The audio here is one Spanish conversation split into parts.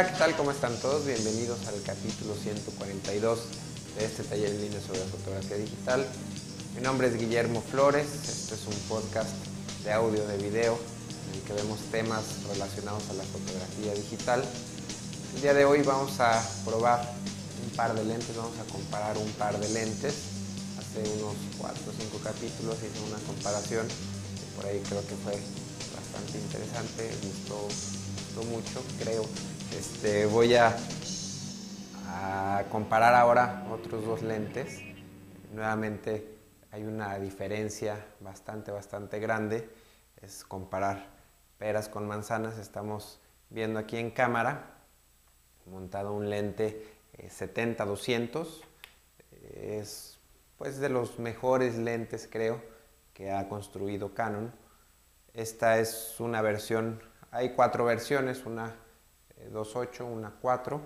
Hola, ¿qué tal? ¿Cómo están todos? Bienvenidos al capítulo 142 de este taller en línea sobre fotografía digital. Mi nombre es Guillermo Flores, este es un podcast de audio, de video, en el que vemos temas relacionados a la fotografía digital. El día de hoy vamos a probar un par de lentes, vamos a comparar un par de lentes. Hace unos 4 o 5 capítulos hice una comparación, por ahí creo que fue bastante interesante, gustó, gustó mucho, creo. Este, voy a, a comparar ahora otros dos lentes. Nuevamente hay una diferencia bastante, bastante grande. Es comparar peras con manzanas. Estamos viendo aquí en cámara montado un lente 70-200. Eh, es pues de los mejores lentes creo que ha construido Canon. Esta es una versión, hay cuatro versiones, una 2.8, una 4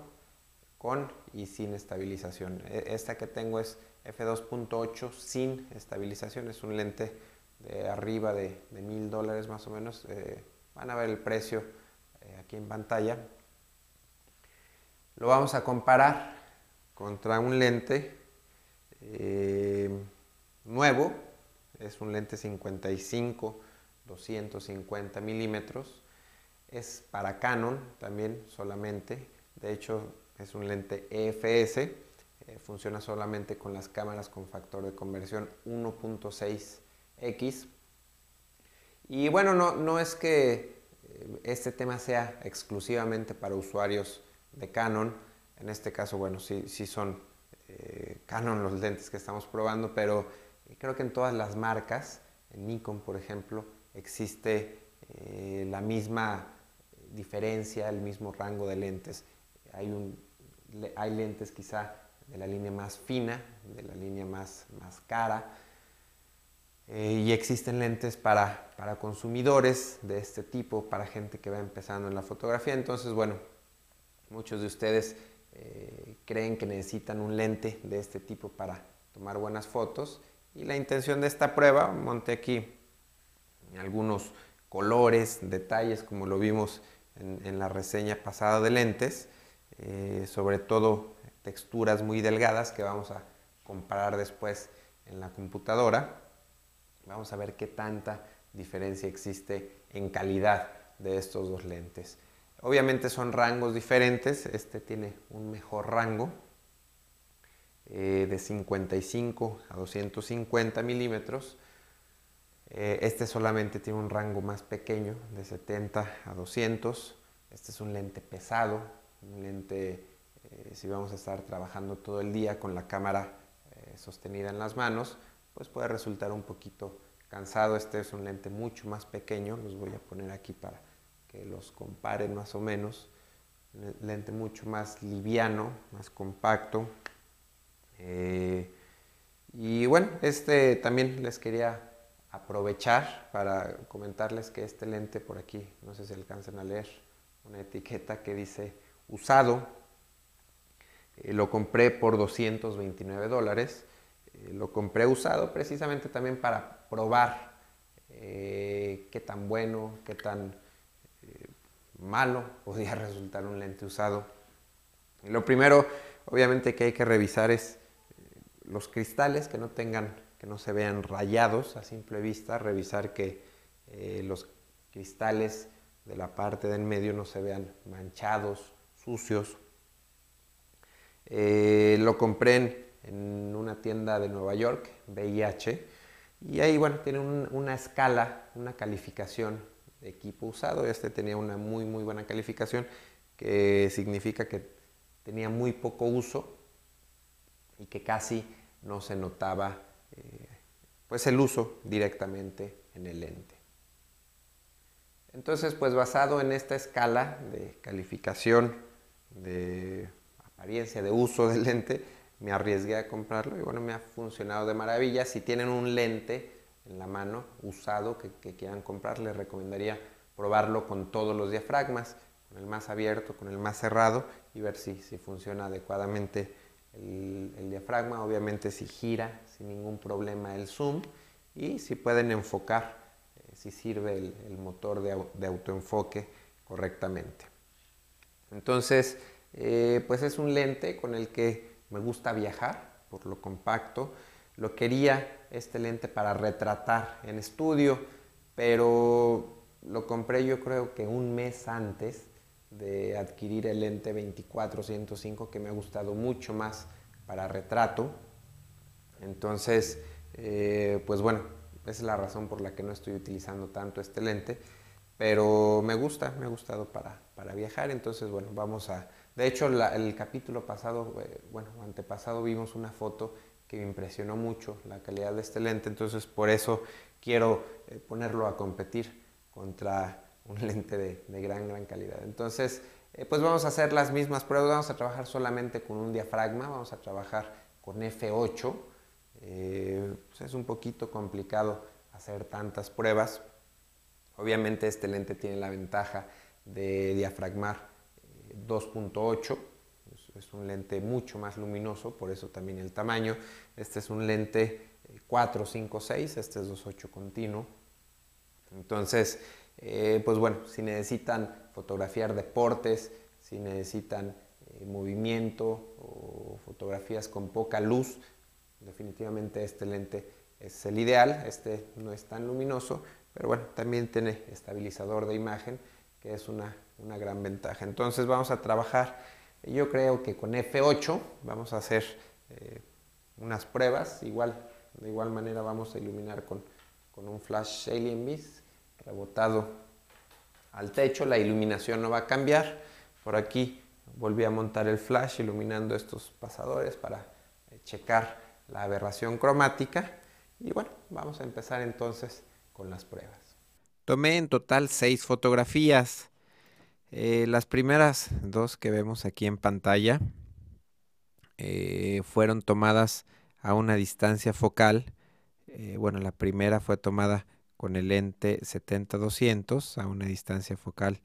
con y sin estabilización. E, esta que tengo es f2.8 sin estabilización, es un lente de arriba de, mil dólares más o menos. Eh, van a ver el precio eh, aquí en pantalla. Lo vamos a comparar contra un lente eh, nuevo, es un lente 55 250 milímetros, es para Canon también solamente, de hecho es un lente EFS, eh, funciona solamente con las cámaras con factor de conversión 1.6x. Y bueno, no, no es que eh, este tema sea exclusivamente para usuarios de Canon, en este caso, bueno, sí, sí son eh, Canon los lentes que estamos probando, pero creo que en todas las marcas, en Nikon por ejemplo, existe la misma diferencia, el mismo rango de lentes. Hay hay lentes quizá de la línea más fina, de la línea más, más cara, eh, y existen lentes para, para, consumidores de este tipo, para gente que va empezando en la fotografía. Entonces, bueno, muchos de ustedes eh, creen que necesitan un lente de este tipo para tomar buenas fotos. Y la intención de esta prueba, monté aquí algunos colores, detalles, como lo vimos en, la reseña pasada de lentes. Eh, sobre todo texturas muy delgadas que vamos a comparar después en la computadora. Vamos a ver qué tanta diferencia existe en calidad de estos dos lentes. Obviamente son rangos diferentes, este tiene un mejor rango eh, de 55 a 250 milímetros. Eh, este solamente tiene un rango más pequeño de 70 a 200. Este es un lente pesado, un lente, eh, si vamos a estar trabajando todo el día con la cámara eh, sostenida en las manos, pues puede resultar un poquito cansado. Este es un lente mucho más pequeño, los voy a poner aquí para que los comparen más o menos. Un lente mucho más liviano, más compacto. Y bueno, este también les quería aprovechar para comentarles que este lente por aquí, no sé si alcanzan a leer, una etiqueta que dice usado. Eh, lo compré por 229 dólares. Eh, lo compré usado precisamente también para probar eh, qué tan bueno, qué tan malo podía resultar un lente usado. lo primero, obviamente, que hay que revisar es los cristales que no tengan, que no se vean rayados a simple vista, revisar que los cristales de la parte del medio no se vean manchados sucios. Eh, lo compré en, una tienda de Nueva York, VIH, y ahí, bueno, tiene una escala, una calificación de equipo usado. Este tenía una muy, muy buena calificación, que significa que tenía muy poco uso y que casi no se notaba pues el uso directamente en el lente. Entonces, pues basado en esta escala de calificación de apariencia, de uso del lente, me arriesgué a comprarlo y bueno, me ha funcionado de maravilla. Si tienen un lente en la mano usado que, quieran comprar, les recomendaría probarlo con todos los diafragmas, con el más abierto, con el más cerrado y ver si, si funciona adecuadamente el, diafragma. Obviamente si gira sin ningún problema el zoom y si pueden enfocar, eh, si sirve el, motor de autoenfoque correctamente. Entonces, eh, pues es un lente con el que me gusta viajar por lo compacto. Lo quería este lente para retratar en estudio, pero lo compré yo creo que un mes antes de adquirir el lente 24-105 que me ha gustado mucho más para retrato. Entonces, eh, pues bueno, es la razón por la que no estoy utilizando tanto este lente, pero me gusta, me ha gustado para, para viajar. Entonces, bueno, vamos a... De hecho, el capítulo pasado, eh, bueno, antepasado vimos una foto que me impresionó mucho la calidad de este lente, entonces por eso quiero eh, ponerlo a competir contra un lente de, gran, gran calidad. Entonces, eh, pues vamos a hacer las mismas pruebas, vamos a trabajar solamente con un diafragma, vamos a trabajar con F8. Eh, pues es un poquito complicado hacer tantas pruebas. Obviamente este lente tiene la ventaja de diafragmar 2.8, eh, es un lente mucho más luminoso, por eso también el tamaño. Este es un lente 456, este es 2.8 continuo. Entonces, eh, pues bueno, si necesitan fotografiar deportes, si necesitan eh, movimiento o fotografías con poca luz, definitivamente este lente es el ideal. Este no es tan luminoso, pero bueno, también tiene estabilizador de imagen, que es una, gran ventaja. Entonces vamos a trabajar, yo creo que con F8 vamos a hacer eh, unas pruebas, igual, de igual manera vamos a iluminar con, con un flash Alien Beast rebotado al techo, la iluminación no va a cambiar. Por aquí volví a montar el flash iluminando estos pasadores para eh, checar la aberración cromática. Y bueno, vamos a empezar entonces con las pruebas. Tomé en total seis fotografías. Eh, las primeras dos que vemos aquí en pantalla eh, fueron tomadas a una distancia focal. bueno, la primera fue tomada con el lente 70-200 a una distancia focal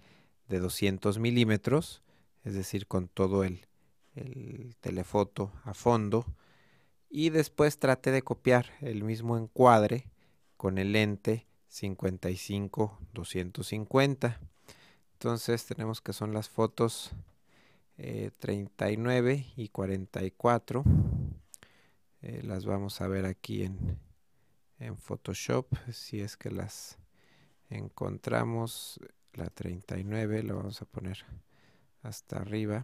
de 200 milímetros, es decir, con todo el, telefoto a fondo. Y después traté de copiar el mismo encuadre con el lente 55-250. Entonces tenemos que son las fotos 39 eh, y 44. Eh, las vamos a ver aquí en, en Photoshop si es que las encontramos la 39 lo vamos a poner hasta arriba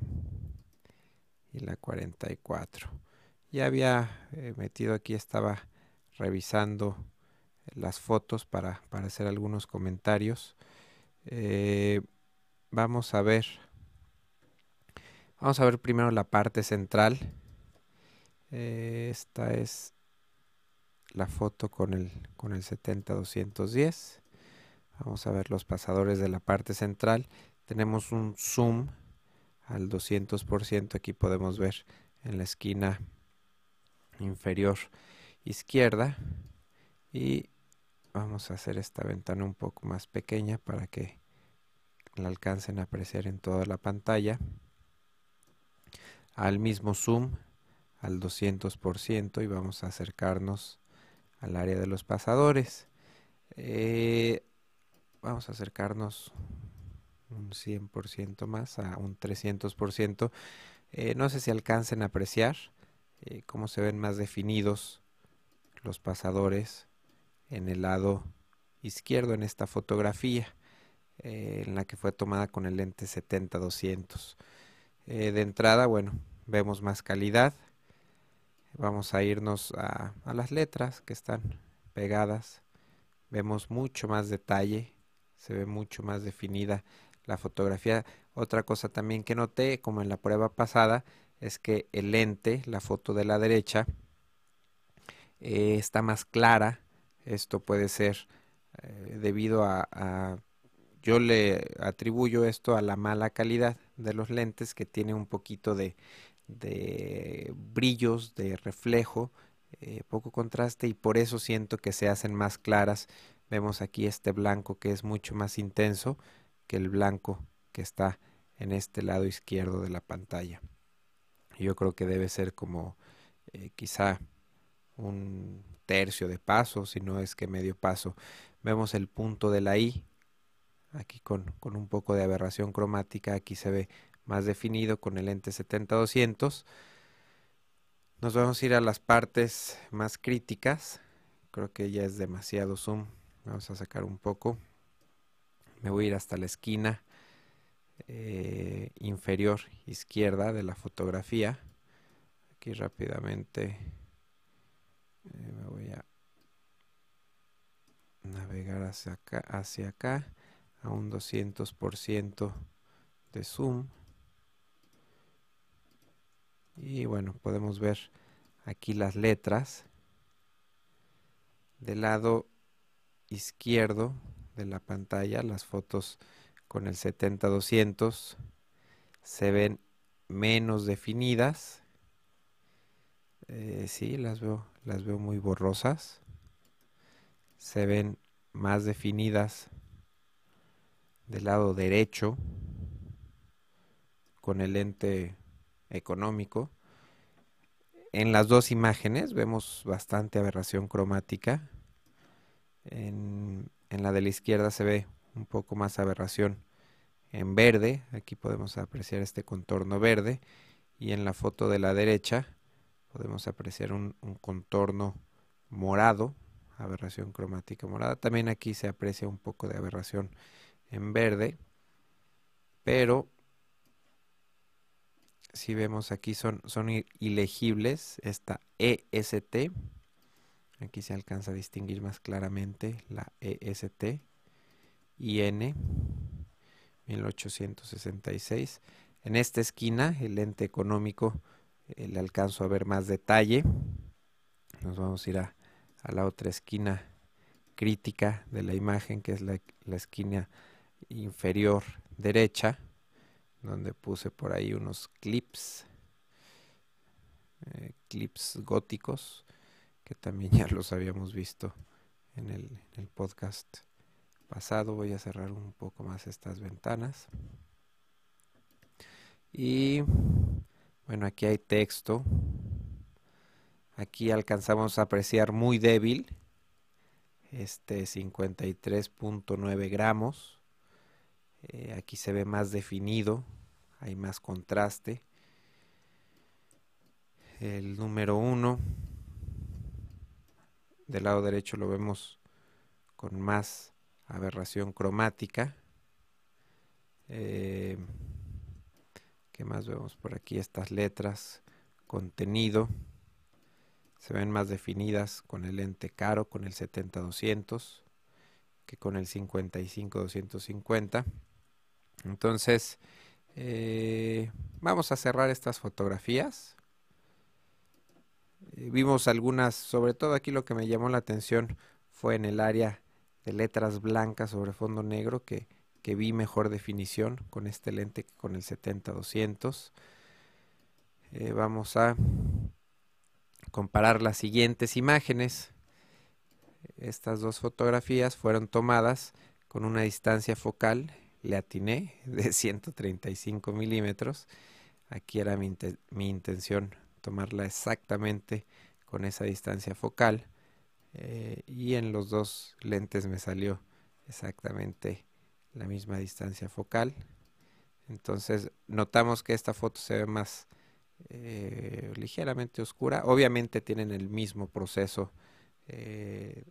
y la 44 ya había eh, metido aquí estaba revisando las fotos para, para hacer algunos comentarios. Eh, vamos a ver vamos a ver primero la parte central. Eh, esta es la foto con el, con el 70-210. Vamos a ver los pasadores de la parte central. Tenemos un zoom al 200%. Aquí podemos ver en la esquina inferior izquierda. Y vamos a hacer esta ventana un poco más pequeña para que la alcancen a apreciar en toda la pantalla. Al mismo zoom al 200% y vamos a acercarnos al área de los pasadores. Eh, vamos a acercarnos un 100% más, a un 300%. Eh, no sé si alcancen a apreciar eh, cómo se ven más definidos los pasadores en el lado izquierdo en esta fotografía, en la que fue tomada con el lente 70-200. de entrada, bueno, vemos más calidad Vamos a irnos a, las letras que están pegadas. Vemos mucho más detalle, se ve mucho más definida la fotografía. Otra cosa también que noté, como en la prueba pasada, es que el lente, la foto de la derecha, eh, está más clara. Esto puede ser eh, debido a, yo le atribuyo esto a la mala calidad de los lentes que tiene un poquito de, de brillos, de reflejo, eh, poco contraste y por eso siento que se hacen más claras. Vemos aquí este blanco que es mucho más intenso que el blanco que está en este lado izquierdo de la pantalla. Yo creo que debe ser como eh, quizá un tercio de paso, si no es que medio paso. Vemos el punto de la I, aquí con, con un poco de aberración cromática, aquí se ve más definido con el lente 70-200. Nos vamos a ir a las partes más críticas. Creo que ya es demasiado zoom. Vamos a sacar un poco. Me voy a ir hasta la esquina eh, inferior izquierda de la fotografía. Aquí rápidamente eh, me voy a navegar hacia acá, hacia acá a un 200% de zoom. Y bueno, podemos ver aquí las letras. Del lado izquierdo de la pantalla, las fotos con el 70-200 se ven menos definidas. Eh, sí, las veo, las veo muy borrosas. Se ven más definidas del lado derecho con el lente económico. En las dos imágenes vemos bastante aberración cromática. En, la de la izquierda se ve un poco más aberración en verde. Aquí podemos apreciar este contorno verde. Y en la foto de la derecha podemos apreciar un, un contorno morado, aberración cromática morada. También aquí se aprecia un poco de aberración en verde, pero si vemos aquí son, son ilegibles esta EST, aquí se alcanza a distinguir más claramente la EST, IN 1866. En esta esquina, el lente económico, eh, le alcanzo a ver más detalle. Nos vamos a ir a, la otra esquina crítica de la imagen, que es la, la esquina inferior derecha, donde puse por ahí unos clips, eh, clips góticos, que también ya los habíamos visto en el, podcast pasado. Voy a cerrar un poco más estas ventanas. Y bueno, aquí hay texto. Aquí alcanzamos a apreciar muy débil este 53.9 gramos eh, aquí se ve más definido, hay más contraste. El número 1 del lado derecho lo vemos con más aberración cromática. Eh, ¿Qué más vemos por aquí? Estas letras, contenido, se ven más definidas con el lente caro, con el 70-200, que con el 55-250. Entonces, eh, vamos a cerrar estas fotografías. Eh, vimos algunas, sobre todo aquí lo que me llamó la atención fue en el área de letras blancas sobre fondo negro que, vi mejor definición con este lente que con el 70-200. Eh, vamos a comparar las siguientes imágenes. Estas dos fotografías fueron tomadas con una distancia focal le atiné de 135 milímetros. Aquí era mi, intención tomarla exactamente con esa distancia focal. Eh, y en los dos lentes me salió exactamente la misma distancia focal. Entonces notamos que esta foto se ve más eh, ligeramente oscura. Obviamente tienen el mismo proceso eh,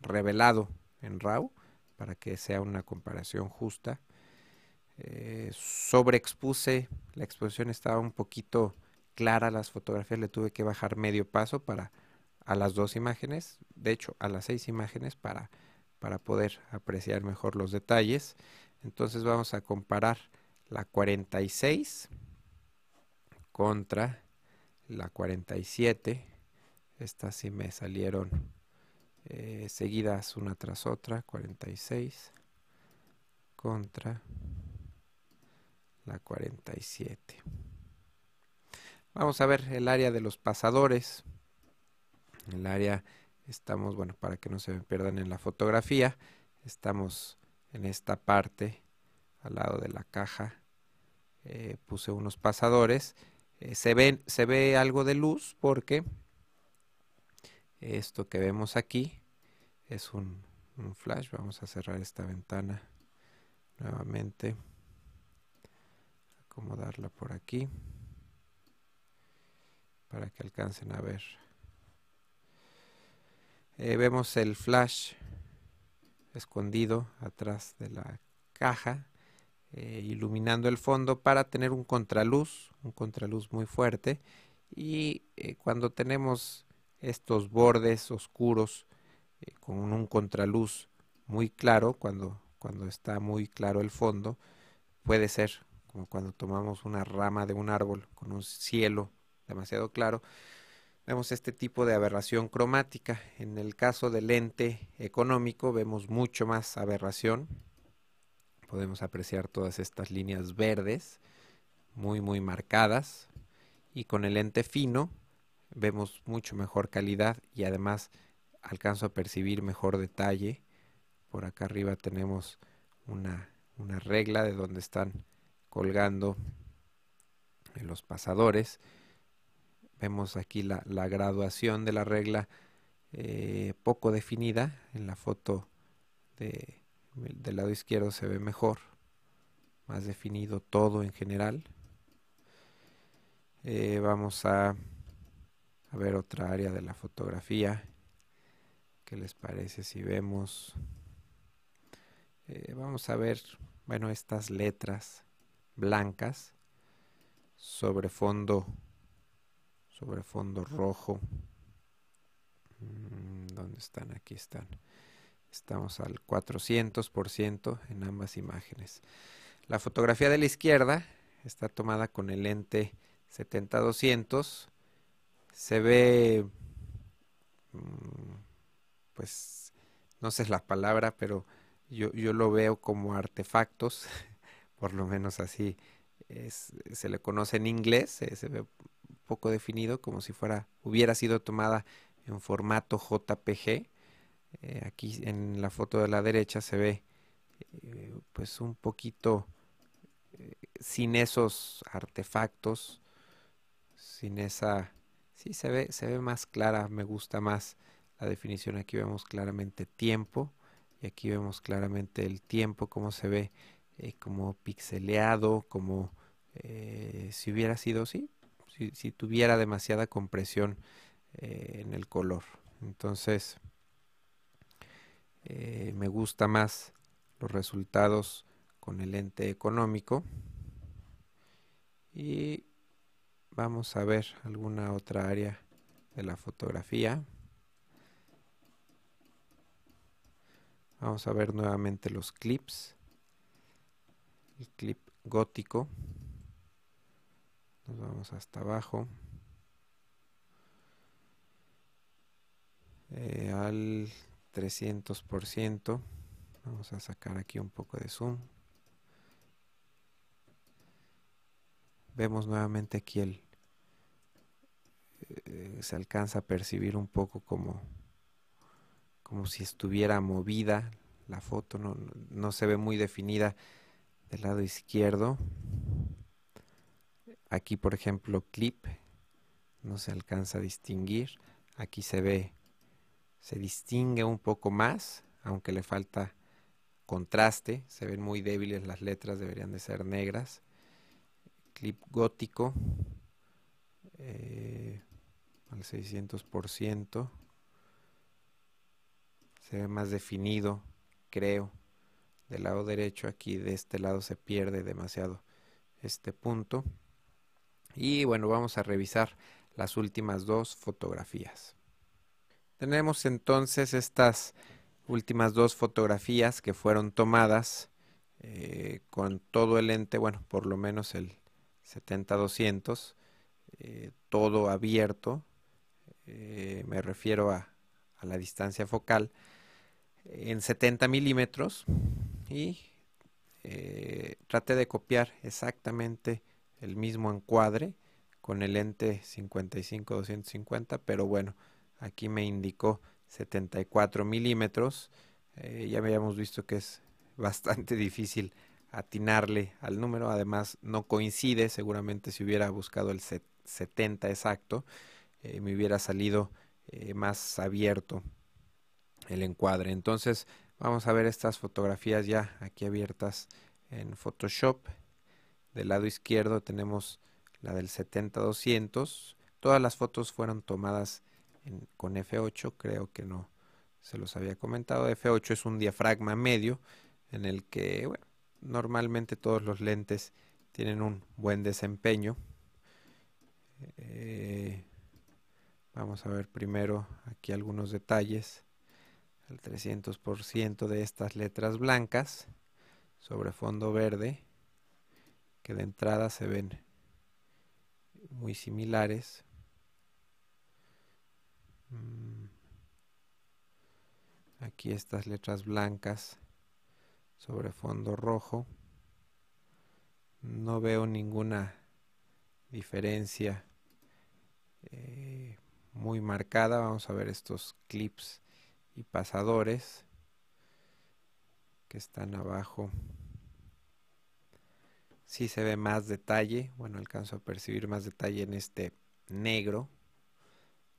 revelado en RAW para que sea una comparación justa. Eh, sobreexpuse, la exposición estaba un poquito clara, las fotografías le tuve que bajar medio paso para a las dos imágenes, de hecho a las seis imágenes para, para poder apreciar mejor los detalles. Entonces vamos a comparar la 46 contra la 47. Estas sí me salieron eh, seguidas una tras otra, 46 contra la 47. Vamos a ver el área de los pasadores. El área estamos, bueno, para que no se me pierdan en la fotografía, estamos en esta parte al lado de la caja. Eh, puse unos pasadores. Eh, se, ven, se ve algo de luz porque esto que vemos aquí es un, flash. Vamos a cerrar esta ventana nuevamente. ponerla por aquí para que alcancen a ver. Eh, vemos el flash escondido atrás de la caja, eh, iluminando el fondo para tener un contraluz, un contraluz muy fuerte. Y eh, cuando tenemos estos bordes oscuros con un contraluz muy claro, cuando, cuando está muy claro el fondo, puede ser como cuando tomamos una rama de un árbol con un cielo demasiado claro, vemos este tipo de aberración cromática. En el caso del lente económico vemos mucho más aberración. Podemos apreciar todas estas líneas verdes, muy muy marcadas. Y con el lente fino vemos mucho mejor calidad y además alcanzo a percibir mejor detalle. Por acá arriba tenemos una, una regla de donde están colgando los pasadores Vemos aquí la, graduación de la regla eh, poco definida. En la foto de, del lado izquierdo se ve mejor, más definido todo en general. Eh, vamos a, a ver otra área de la fotografía. ¿Qué les parece si vemos? Eh, vamos a ver, bueno, estas letras blancas sobre fondo sobre fondo rojo. Mm, ¿Dónde están? Aquí están. Estamos al 400% en ambas imágenes. La fotografía de la izquierda está tomada con el lente 70-200. Se ve, mm, pues, no sé la palabra, pero yo, yo lo veo como artefactos, por lo menos así se le conoce en inglés, se ve poco definido, como si fuera, hubiera sido tomada en formato JPG. Eh, aquí en la foto de la derecha se ve eh, pues un poquito eh, sin esos artefactos, sin esa, sí se ve, se ve más clara, me gusta más la definición. Aquí vemos claramente tiempo y aquí vemos claramente el tiempo, como se ve como pixeleado, como si hubiera sido, sí, si, tuviera demasiada compresión eh, en el color. Entonces, eh, me gusta más los resultados con el lente económico. Y vamos a ver alguna otra área de la fotografía. Vamos a ver nuevamente los clips. El clip gótico. Nos vamos hasta abajo. Eh, al 300%. Vamos a sacar aquí un poco de zoom. Vemos nuevamente aquí el... Eh, se alcanza a percibir un poco como, como si estuviera movida la foto. No, no se ve muy definida del lado izquierdo. Aquí, por ejemplo, clip, no se alcanza a distinguir. Aquí se ve, se distingue un poco más, aunque le falta contraste. Se ven muy débiles las letras, deberían de ser negras. Clip gótico, eh, al 600%. Se ve más definido, creo. Del lado derecho, aquí de este lado se pierde demasiado este punto. Y bueno, vamos a revisar las últimas dos fotografías. Tenemos entonces estas últimas dos fotografías que fueron tomadas eh, con todo el lente, bueno, por lo menos el 70-200, eh, todo abierto, eh, me refiero a, la distancia focal, en 70 milímetros y traté de copiar exactamente el mismo encuadre con el lente 55-250, pero bueno, aquí me indicó 74 milímetros. Eh, ya habíamos visto que es bastante difícil atinarle al número, además no coincide, seguramente si hubiera buscado el 70 exacto, eh, me hubiera salido eh, más abierto el encuadre. Entonces vamos a ver estas fotografías ya aquí abiertas en Photoshop del lado izquierdo tenemos la del 70-200. Todas las fotos fueron tomadas con F8, creo que no se los había comentado. F8 es un diafragma medio en el que, normalmente todos los lentes tienen un buen desempeño. Eh, vamos a ver primero aquí algunos detalles. El 300% de estas letras blancas sobre fondo verde que de entrada se ven muy similares. Mm. Aquí estas letras blancas sobre fondo rojo. No veo ninguna diferencia eh, muy marcada. Vamos a ver estos clips y pasadores que están abajo. Si se ve más detalle. Bueno, alcanzo a percibir más detalle en este negro.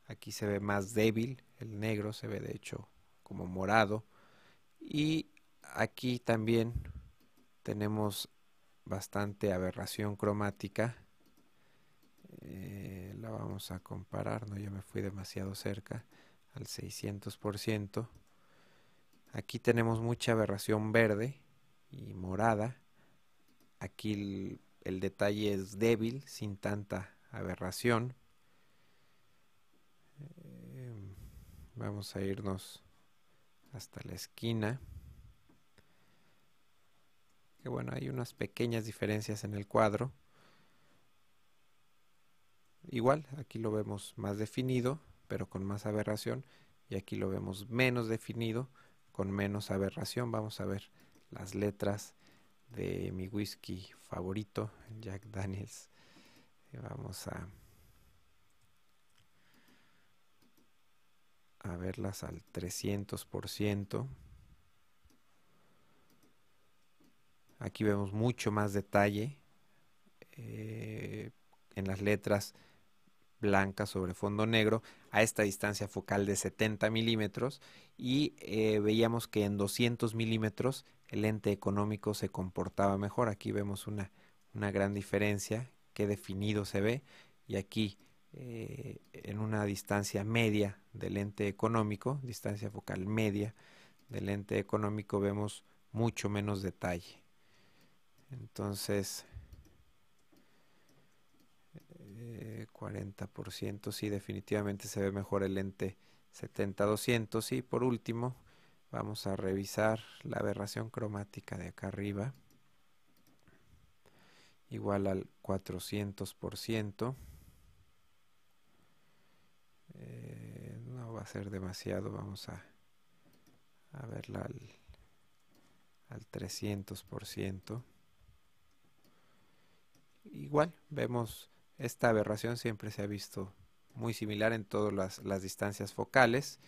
Aquí se ve más débil. El negro se ve de hecho como morado. Y aquí también tenemos bastante aberración cromática. Eh, vamos a comparar, no ya me fui demasiado cerca al 600%. Aquí tenemos mucha aberración verde y morada. Aquí el, el detalle es débil, sin tanta aberración. Eh, vamos a irnos hasta la esquina que bueno, hay unas pequeñas diferencias en el cuadro. Igual, aquí lo vemos más definido, pero con más aberración, y aquí lo vemos menos definido, con menos aberración. Vamos a ver las letras de mi whisky favorito, Jack Daniels. Vamos a, verlas al 300%. Aquí vemos mucho más detalle eh, en las letras blancas sobre fondo negro a esta distancia focal de 70 milímetros y eh, veíamos que en 200 milímetros el lente económico se comportaba mejor. Aquí vemos una, una gran diferencia, que definido se ve y aquí eh, en una distancia media del lente económico, distancia focal media del lente económico vemos mucho menos detalle. Entonces, 40%, eh, sí, definitivamente se ve mejor el lente 70-200. Y por último, vamos a revisar la aberración cromática de acá arriba. Igual al 400%. Eh, no va a ser demasiado, vamos a, a verla al, al 300% igual vemos esta aberración siempre se ha visto muy similar en todas las, distancias focales,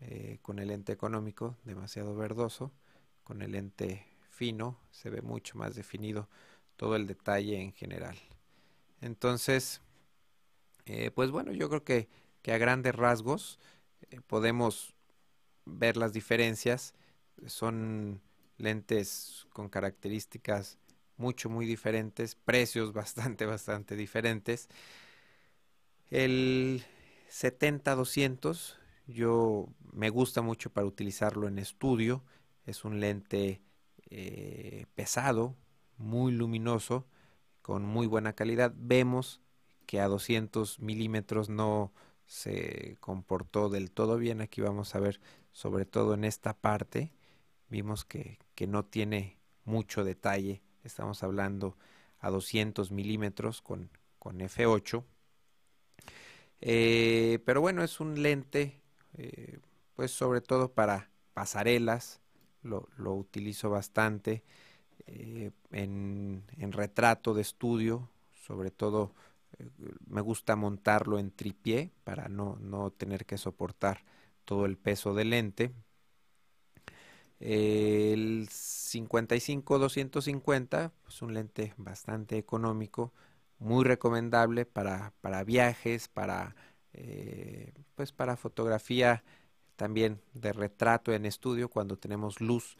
eh, con el lente económico demasiado verdoso, con el lente fino se ve mucho más definido todo el detalle en general. Entonces, eh, pues bueno, yo creo que, a grandes rasgos eh, podemos ver las diferencias. Son lentes con características mucho, muy diferentes, precios bastante, bastante diferentes. El 70-200 yo me gusta mucho para utilizarlo en estudio, es un lente eh, pesado, muy luminoso, con muy buena calidad. Vemos que a 200 milímetros no se comportó del todo bien. Aquí vamos a ver, sobre todo en esta parte, vimos que, que no tiene mucho detalle estamos hablando a 200 milímetros con, F8. Eh, pero bueno, es un lente, eh, pues sobre todo para pasarelas, lo, utilizo bastante eh, en, retrato de estudio, sobre todo me gusta montarlo en tripié para no, no tener que soportar todo el peso del lente. El 55-250 es pues, un lente bastante económico, muy recomendable para, viajes, para, eh, pues para fotografía también de retrato en estudio cuando tenemos luz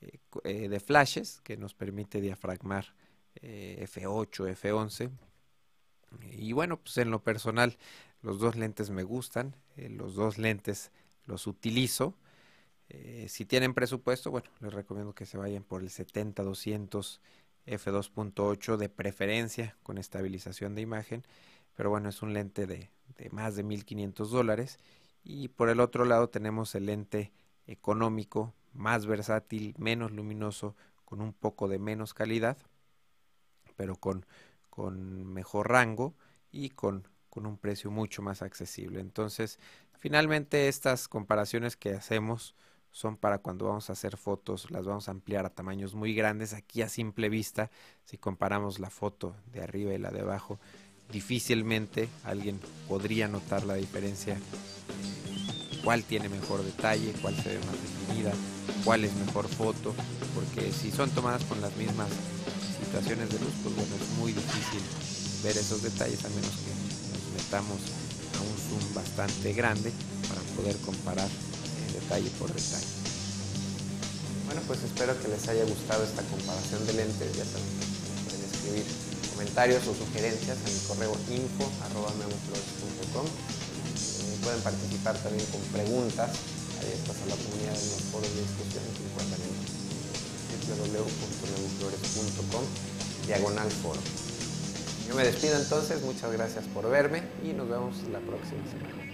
eh, eh, de flashes que nos permite diafragmar F8, F11. Y bueno, pues en lo personal, los dos lentes me gustan, los dos lentes los utilizo. Si tienen presupuesto, bueno, les recomiendo que se vayan por el 70-200 f2.8 de preferencia con estabilización de imagen, pero bueno, es un lente de, más de 1500 dólares. Y por el otro lado tenemos el lente económico, más versátil, menos luminoso, con un poco de menos calidad, pero con, con mejor rango y con, con un precio mucho más accesible. Entonces, finalmente estas comparaciones que hacemos son para cuando vamos a hacer fotos, las vamos a ampliar a tamaños muy grandes. Aquí a simple vista, si comparamos la foto de arriba y la de abajo, difícilmente alguien podría notar la diferencia, cuál tiene mejor detalle, cuál se ve más definida, cuál es mejor foto, porque si son tomadas con las mismas situaciones de luz, pues bueno, es muy difícil ver esos detalles a menos que nos metamos a un zoom bastante grande para poder comparar detalle por detalle. Bueno, pues espero que les haya gustado esta comparación de lentes. Ya saben, pueden escribir comentarios o sugerencias en mi correo info info.memoflores.com. Eh, pueden participar también con preguntas abiertas a la comunidad de los foros de discusión que encuentran en www.memoflores.com diagonal foro. Yo me despido entonces, muchas gracias por verme y nos vemos la próxima semana.